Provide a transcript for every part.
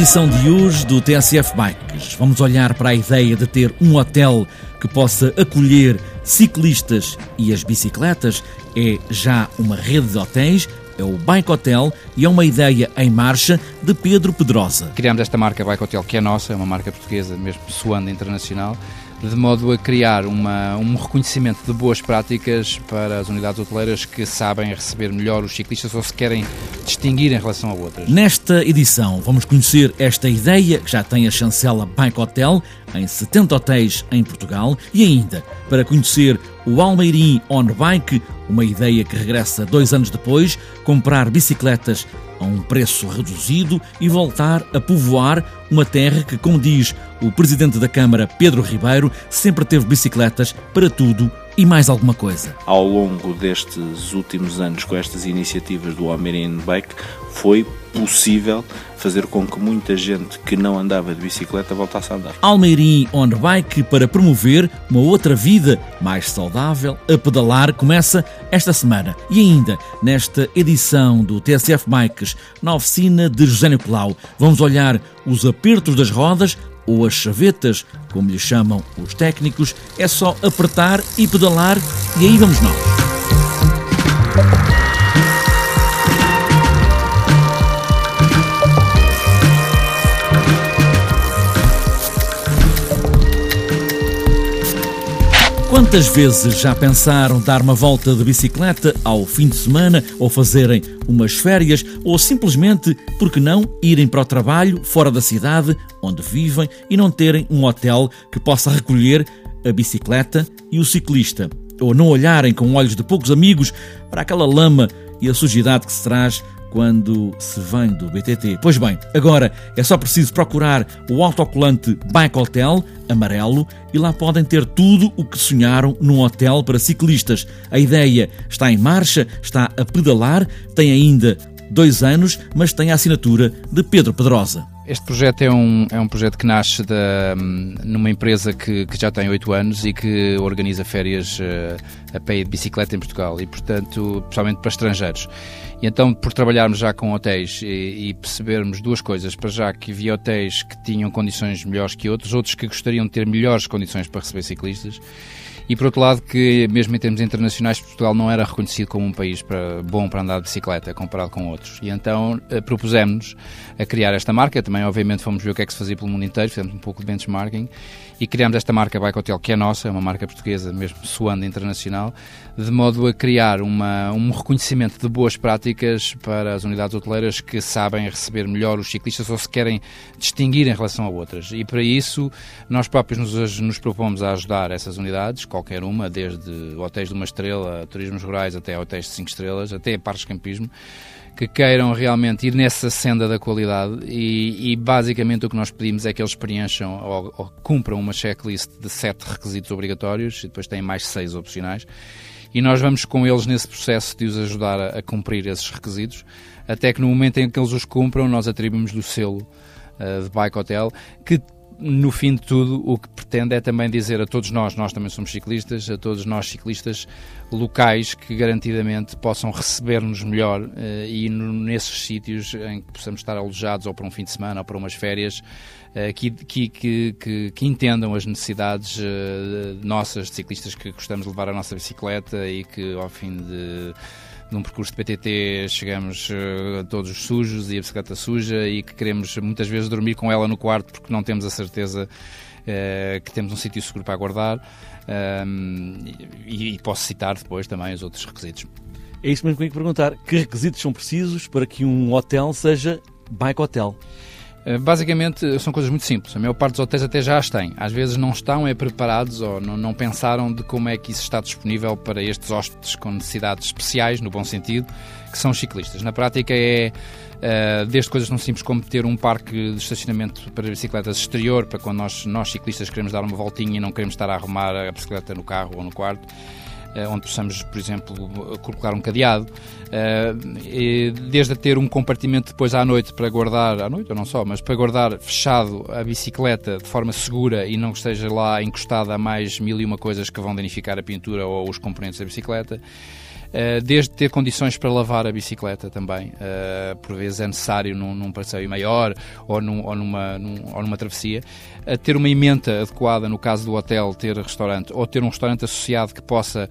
Edição de hoje do TSF Bikes, vamos olhar para a ideia de ter um hotel que possa acolher ciclistas e as bicicletas. É já uma rede de hotéis, é o Bike Hotel e é uma ideia em marcha de Pedro Pedrosa. Criamos esta marca Bike Hotel que é nossa, é uma marca portuguesa, mesmo soando internacional de modo a criar uma, um reconhecimento de boas práticas para as unidades hoteleiras que sabem receber melhor os ciclistas ou se querem distinguir em relação a outras. Nesta edição vamos conhecer esta ideia que já tem a chancela Bike Hotel em 70 hotéis em Portugal e ainda para conhecer o Almeirim On Bike, uma ideia que regressa dois anos depois, comprar bicicletas a um preço reduzido e voltar a povoar uma terra que, como diz o presidente da Câmara, Pedro Ribeiro, sempre teve bicicletas para tudo e mais alguma coisa. Ao longo destes últimos anos, com estas iniciativas do Almerian Bike, foi possível fazer com que muita gente que não andava de bicicleta voltasse a andar. Almeirim On Bike para promover uma outra vida mais saudável a pedalar começa esta semana e ainda nesta edição do TSF Bikes na oficina de José Nicolau vamos olhar os apertos das rodas ou as chavetas, como lhe chamam os técnicos, é só apertar e pedalar e aí vamos nós. Quantas vezes já pensaram dar uma volta de bicicleta ao fim de semana ou fazerem umas férias ou simplesmente, por que não, irem para o trabalho fora da cidade onde vivem e não terem um hotel que possa recolher a bicicleta e o ciclista? Ou não olharem com olhos de poucos amigos para aquela lama e a sujidade que se traz quando se vem do BTT. Pois bem, agora é só preciso procurar o autocolante Bike Hotel amarelo e lá podem ter tudo o que sonharam num hotel para ciclistas. A ideia está em marcha, está a pedalar, tem ainda dois anos, mas tem a assinatura de Pedro Pedrosa. Este projeto é um, é um projeto que nasce da, numa empresa que, que já tem oito anos e que organiza férias uh, a pé de bicicleta em Portugal e, portanto, principalmente para estrangeiros. E então, por trabalharmos já com hotéis e, e, percebermos duas coisas, para já que havia hotéis que tinham condições melhores que outros, outros que gostariam de ter melhores condições para receber ciclistas, e por outro lado que mesmo em termos internacionais Portugal não era reconhecido como um país para, bom para andar de bicicleta comparado com outros. E então eh, propusemos a criar esta marca. Também obviamente fomos ver o que é que se fazia pelo mundo inteiro fizemos um pouco de benchmarking e criamos esta marca Bike Hotel, que é nossa, é uma marca portuguesa, mesmo suando internacional, de modo a criar uma, um reconhecimento de boas práticas para as unidades hoteleiras que sabem receber melhor os ciclistas ou se querem distinguir em relação a outras. E para isso, nós próprios nos, nos propomos a ajudar essas unidades, qualquer uma, desde hotéis de uma estrela, turismos rurais, até hotéis de cinco estrelas, até parques de campismo, que queiram realmente ir nessa senda da qualidade e, e, basicamente o que nós pedimos é que eles preencham ou, ou cumpram uma checklist de sete requisitos obrigatórios e depois têm mais seis opcionais. E nós vamos com eles nesse processo de os ajudar a, a cumprir esses requisitos até que no momento em que eles os cumpram nós atribuímos o selo uh, de Bike Hotel que no fim de tudo, o que pretende é também dizer a todos nós, nós também somos ciclistas, a todos nós ciclistas locais que garantidamente possam receber-nos melhor uh, e no, nesses sítios em que possamos estar alojados ou para um fim de semana ou para umas férias, uh, que, que, que, que, entendam as necessidades uh, nossas de ciclistas que gostamos de levar a nossa bicicleta e que ao fim de num percurso de PTT chegamos uh, todos sujos e a bicicleta suja e que queremos muitas vezes dormir com ela no quarto porque não temos a certeza uh, que temos um sítio seguro para guardar um, e, e, posso citar depois também os outros requisitos. É isso mesmo que eu ia perguntar. Que requisitos são precisos para que um hotel seja bike hotel? Eh, basicamente são coisas muito simples. A maior parte dos hotéis até já as têm. Às vezes não estão é preparados ou não, não pensaram de como é que isso está disponível para estes hóspedes com necessidades especiais, no bom sentido, que são ciclistas. Na prática é Uh, desde coisas tão simples como ter um parque de estacionamento para bicicletas exterior, para quando nós, nós ciclistas queremos dar uma voltinha e não queremos estar a arrumar a bicicleta no carro ou no quarto, onde possamos, por exemplo, colocar um cadeado, desde a ter um compartimento depois à noite para guardar, à noite ou não só, mas para guardar fechado a bicicleta de forma segura e não esteja lá encostada a mais mil e uma coisas que vão danificar a pintura ou os componentes da bicicleta. Eh, desde ter condições para lavar a bicicleta também, por vezes é necessário num, num passeio maior ou, num, ou, numa, num, ou numa travessia, ter uma emenda adequada, no caso do hotel, ter restaurante, ou ter um restaurante associado que possa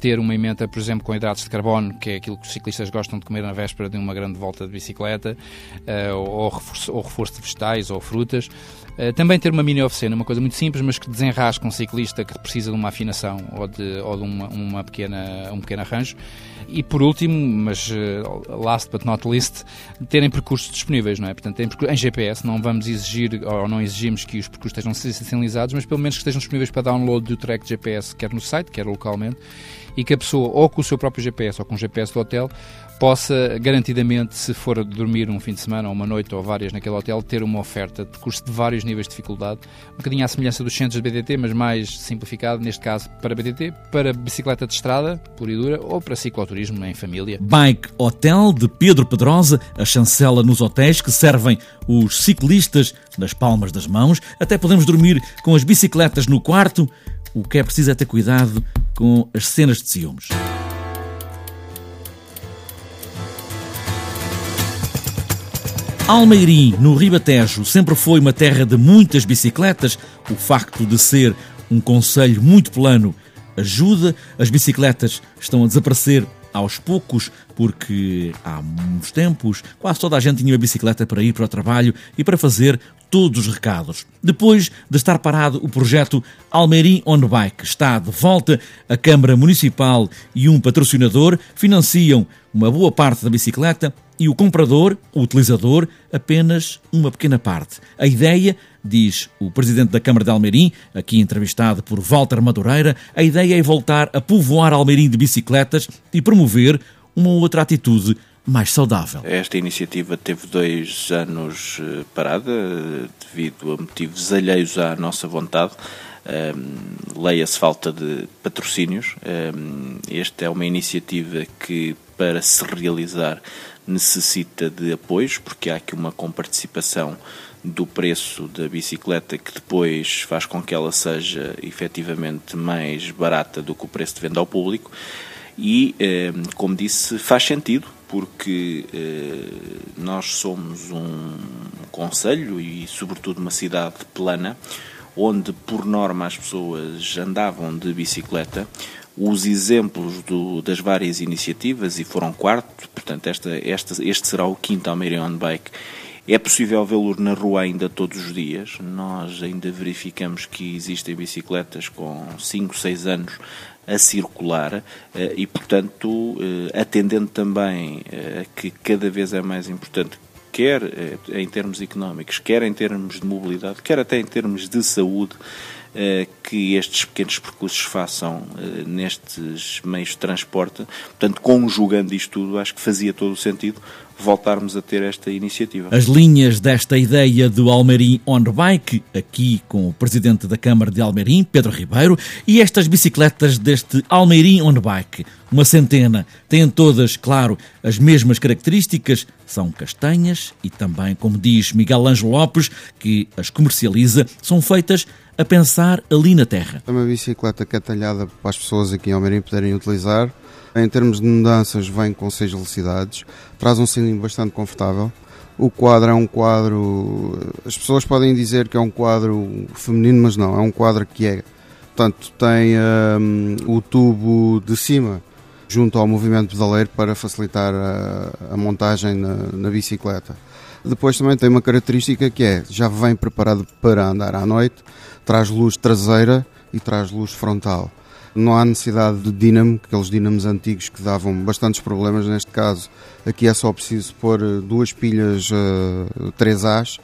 ter uma emenda, por exemplo, com hidratos de carbono, que é aquilo que os ciclistas gostam de comer na véspera de uma grande volta de bicicleta, uh, ou, reforço, ou reforço de vegetais ou frutas. Uh, também ter uma mini oficina, uma coisa muito simples, mas que desenrasca um ciclista que precisa de uma afinação ou de, ou de uma, uma pequena, um pequeno arranjo. E por último, mas uh, last but not least, terem percursos disponíveis, não é? Portanto, em GPS não vamos exigir, ou não exigimos que os percursos estejam sinalizados, mas pelo menos que estejam disponíveis para download do track GPS, quer no site, quer localmente, e que a pessoa, ou com o seu próprio GPS ou com o GPS do hotel, possa garantidamente, se for dormir um fim de semana, ou uma noite ou várias naquele hotel, ter uma oferta de curso de vários níveis de dificuldade, um bocadinho à semelhança dos centros de BTT, mas mais simplificado, neste caso para BTT, para bicicleta de estrada, pura e dura, ou para cicloturismo em família. Bike Hotel de Pedro Pedrosa, a chancela nos hotéis que servem os ciclistas nas palmas das mãos, até podemos dormir com as bicicletas no quarto. O que é preciso é ter cuidado com as cenas de ciúmes. Almeirim, no Ribatejo, sempre foi uma terra de muitas bicicletas. O facto de ser um conselho muito plano ajuda. As bicicletas estão a desaparecer aos poucos, porque há uns tempos quase toda a gente tinha uma bicicleta para ir para o trabalho e para fazer todos os recados. Depois de estar parado o projeto Almeirim On Bike, está de volta. A Câmara Municipal e um patrocinador financiam uma boa parte da bicicleta e o comprador, o utilizador, apenas uma pequena parte. A ideia, diz o presidente da Câmara de Almeirim, aqui entrevistado por Walter Madureira, a ideia é voltar a povoar Almeirim de bicicletas e promover uma outra atitude mais saudável. Esta iniciativa teve dois anos eh, parada devido a motivos alheios à nossa vontade. Um, leia-se falta de patrocínios. Um, esta é uma iniciativa que, para se realizar, necessita de apoios, porque há aqui uma comparticipação do preço da bicicleta que depois faz com que ela seja efetivamente mais barata do que o preço de venda ao público. E, eh, como disse, faz sentido, porque eh, nós somos um conselho e, sobretudo, uma cidade plana, onde, por norma, as pessoas andavam de bicicleta os exemplos do, das várias iniciativas, e foram quatro, portanto, esta, esta, este será o quinto Almeria On Bike. É possível vê-lo na rua ainda todos os dias. Nós ainda verificamos que existem bicicletas com 5, 6 anos a circular eh, e, portanto, eh, atendendo também a eh, que cada vez é mais importante quer em termos económicos, quer em termos de mobilidade, quer até em termos de saúde, que estes pequenos percursos façam nestes meios de transporte. Portanto, conjugando isto tudo, acho que fazia todo o sentido voltarmos a ter esta iniciativa. As linhas desta ideia do Almerim On Bike, aqui com o Presidente da Câmara de Almerim, Pedro Ribeiro, e estas bicicletas deste Almerim On Bike, uma centena, têm todas, claro, as mesmas características, são castanhas e também, como diz Miguel Ângelo Lopes, que as comercializa, são feitas a pensar ali na terra. É uma bicicleta que é talhada para as pessoas aqui em Almeirim poderem utilizar. Em termos de mudanças, vem com seis velocidades, traz um cilindro bastante confortável. O quadro é um quadro. As pessoas podem dizer que é um quadro feminino, mas não, é um quadro que é. Portanto, tem um, o tubo de cima junto ao movimento pedaleiro para facilitar a, a montagem na, na bicicleta. Depois também tem uma característica que é, já vem preparado para andar à noite, traz luz traseira e traz luz frontal. Não há necessidade de dínamo, aqueles dínamos antigos que davam bastantes problemas neste caso. Aqui é só preciso pôr eh, duas pilhas uh, 3As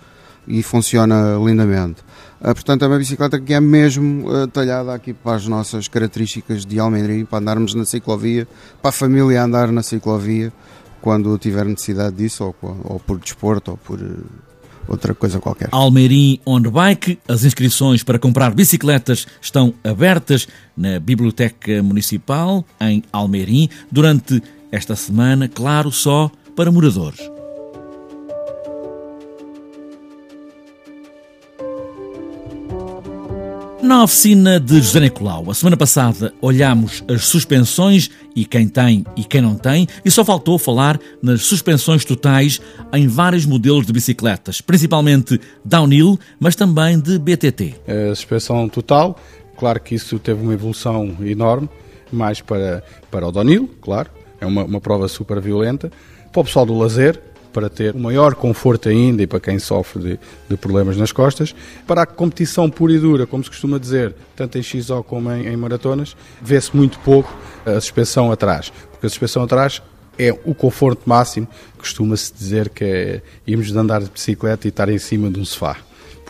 e funciona lindamente. Uh, portanto, é uma bicicleta que é mesmo uh, talhada aqui para as nossas características de Almendrim, para andarmos na ciclovia, para a família andar na ciclovia quando tiver necessidade disso, ou, ou por desporto, ou por outra coisa qualquer. Almeirim On Bike, as inscrições para comprar bicicletas estão abertas na Biblioteca Municipal em Almeirim durante esta semana, claro, só para moradores. Na oficina de José Nicolau, a semana passada olhámos as suspensões e quem tem e quem não tem, e só faltou falar nas suspensões totais em vários modelos de bicicletas, principalmente downhill, mas também de BTT. A suspensão total, claro que isso teve uma evolução enorme, mais para, para o downhill, claro, é uma, uma prova super violenta. Para o pessoal do lazer, para ter um maior conforto ainda e para quem sofre de, de, problemas nas costas. Para a competição pura e dura, como se costuma dizer, tanto em XO como em, em maratonas, vê-se muito pouco a suspensão atrás, porque a suspensão atrás é o conforto máximo, costuma-se dizer que é irmos de andar de bicicleta e estar em cima de um sofá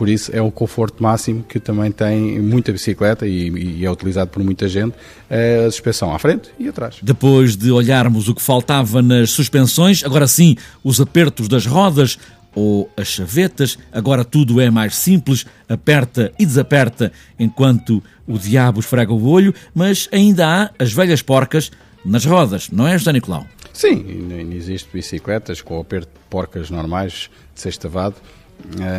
por isso é um conforto máximo que também tem muita bicicleta e, e é utilizado por muita gente, a suspensão à frente e atrás. Depois de olharmos o que faltava nas suspensões, agora sim, os apertos das rodas ou as chavetas, agora tudo é mais simples, aperta e desaperta enquanto o diabo esfrega o olho, mas ainda há as velhas porcas nas rodas, não é, José Nicolau? Sim, existe bicicletas com aperto de porcas normais de sextavado,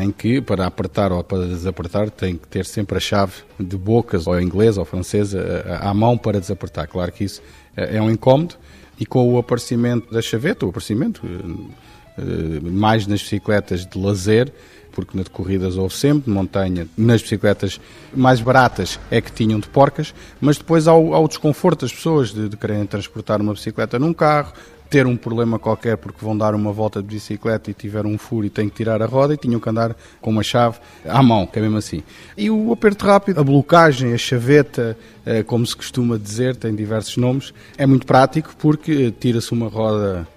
em que para apertar ou para desapertar tem que ter sempre a chave de bocas, ou inglesa ou francesa, eh, à mão para desapertar. Claro que isso eh, é um incómodo e com o aparecimento da chaveta, o aparecimento mais nas bicicletas de lazer, porque nas corridas houve sempre, de montanha, nas bicicletas mais baratas é que tinham de porcas, mas depois há o, há o desconforto das pessoas de, de quererem transportar uma bicicleta num carro, ter um problema qualquer porque vão dar uma volta de bicicleta e tiveram um furo e têm que tirar a roda e tinham que andar com uma chave à mão, que é mesmo assim. E o aperto rápido, a blocagem, a chaveta, eh, como se costuma dizer, tem diversos nomes, é muito prático porque tira-se uma roda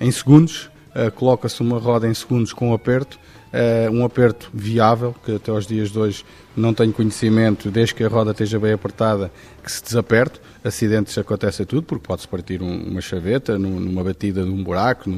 em segundos, eh, coloca-se uma roda em segundos com aperto uh, um aperto viável, que até aos dias de hoje não tenho conhecimento, desde que a roda esteja bem apertada, que se desaperte. Acidentes acontece a tudo, porque pode-se partir um, uma chaveta numa batida de um buraco,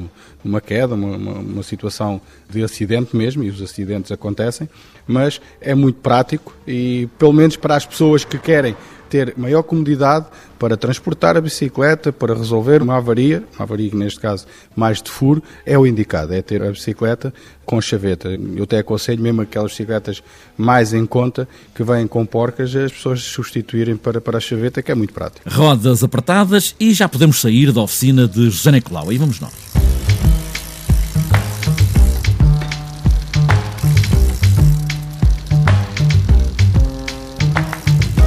numa queda, uma, uma, uma, situação de acidente mesmo, e os acidentes acontecem, mas é muito prático e, pelo menos para as pessoas que querem ter maior comodidade para transportar a bicicleta, para resolver uma avaria, uma avaria que neste caso mais de furo, é o indicado, é ter a bicicleta com chaveta. Eu até aconselho mesmo aquelas bicicletas mais em conta, que vêm com porcas, as pessoas substituírem para, para a chaveta, que é muito prático. Rodas apertadas e já podemos sair da oficina de José Nicolau. Aí vamos nós.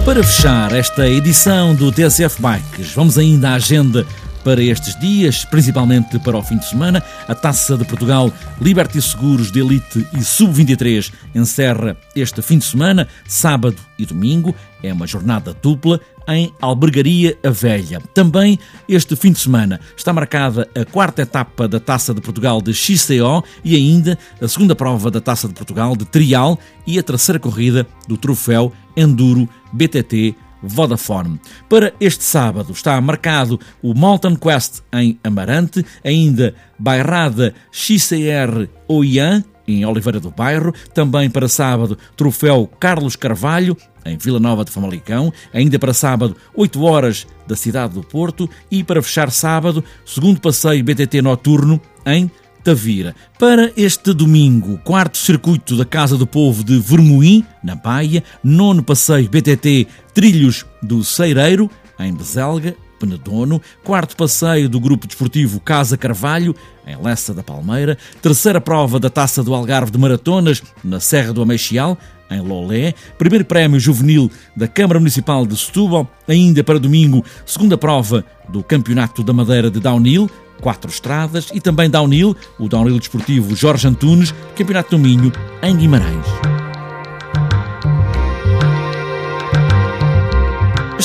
Para fechar esta edição do TSF Bikes, vamos ainda à agenda para estes dias, principalmente para o fim de semana. A Taça de Portugal Liberty Seguros de Elite e Sub-23 encerra este fim de semana, sábado e domingo. É uma jornada dupla em Albergaria a Velha. Também este fim de semana está marcada a quarta etapa da Taça de Portugal de XCO e ainda a segunda prova da Taça de Portugal de Trial e a terceira corrida do troféu Enduro BTT Vodafone. Para este sábado está marcado o Mountain Quest em Amarante, ainda Bairrada XCR Oian, em Oliveira do Bairro, também para sábado, Troféu Carlos Carvalho, em Vila Nova de Famalicão, ainda para sábado, 8 horas da cidade do Porto. E para fechar sábado, segundo passeio BTT noturno em Tavira. Para este domingo, quarto circuito da Casa do Povo de Vermoim, na Baia, nono passeio BTT Trilhos do Ceireiro, em Bezelga, Penedono, quarto passeio do Grupo Desportivo Casa Carvalho, em Lessa da Palmeira, terceira prova da Taça do Algarve de Maratonas, na Serra do Ameixial, em Lolé, primeiro prémio juvenil da Câmara Municipal de Setúbal, ainda para domingo, segunda prova do Campeonato da Madeira de Downhill, quatro estradas e também downhill, o downhill desportivo Jorge Antunes, Campeonato do Minho, em Guimarães.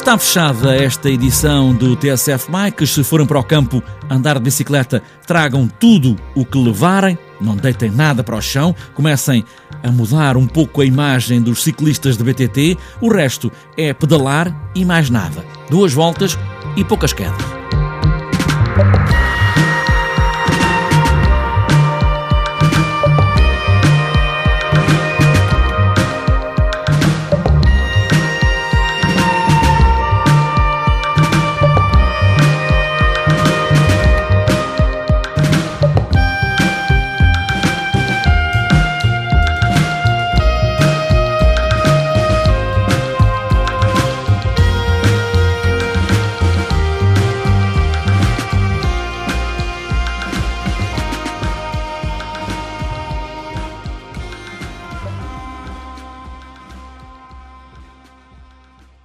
Está fechada esta edição do TSF Bikes. Se forem para o campo andar de bicicleta, tragam tudo o que levarem, não deitem nada para o chão, comecem a mudar um pouco a imagem dos ciclistas de BTT. O resto é pedalar e mais nada. Duas voltas e poucas quedas.